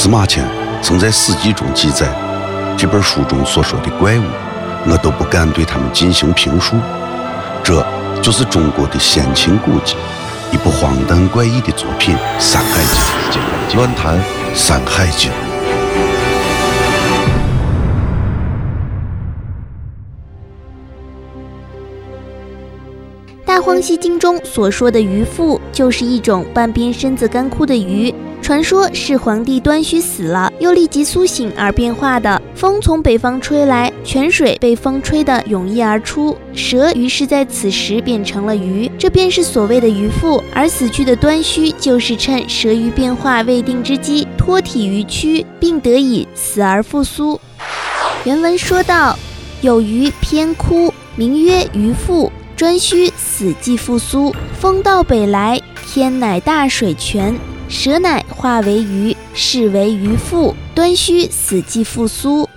司马迁曾在史记中记载，这本书中所说的怪物，我都不敢对他们进行评述。这就是中国的先秦古籍，一部荒诞怪异的作品《山海经》。乱谈《山海经》。《大荒西经》中所说的鱼腹，就是一种半边身子干枯的鱼。传说是皇帝端须死了，又立即苏醒而变化的。风从北方吹来，泉水被风吹得涌溢而出，蛇于是在此时变成了鱼，这便是所谓的鱼腹。而死去的端须就是趁蛇鱼变化未定之机，脱体鱼躯，并得以死而复苏。原文说道：“有鱼偏枯，名曰鱼腹。颛顼死即复苏，风到北来，天乃大水泉。”蛇乃化为鱼，是为鱼腹。端须死即复苏。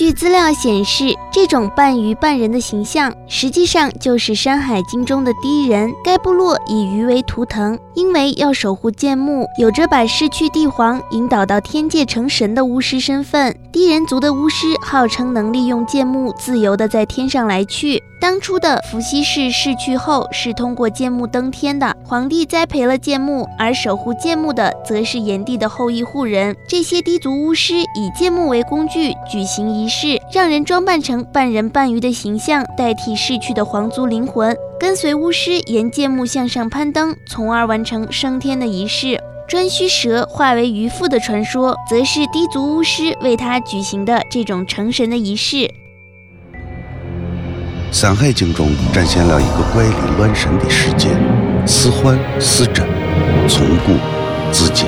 据资料显示，这种半鱼半人的形象，实际上就是《山海经》中的低人。该部落以鱼为图腾，因为要守护建木，有着把逝去帝皇引导到天界成神的巫师身份。低人族的巫师号称能利用建木自由的在天上来去。当初的伏羲氏逝去后，是通过建木登天的。皇帝栽培了建木，而守护建木的则是炎帝的后裔护人。这些低族巫师以建木为工具，举行仪是，让人装扮成半人半鱼的形象，代替逝去的皇族灵魂，跟随巫师沿建木向上攀登，从而完成升天的仪式。颛顼蛇化为鱼腹的传说，则是低族巫师为他举行的这种成神的仪式。《山海经》中展现了一个怪力乱神的世界，似幻似真，从古至今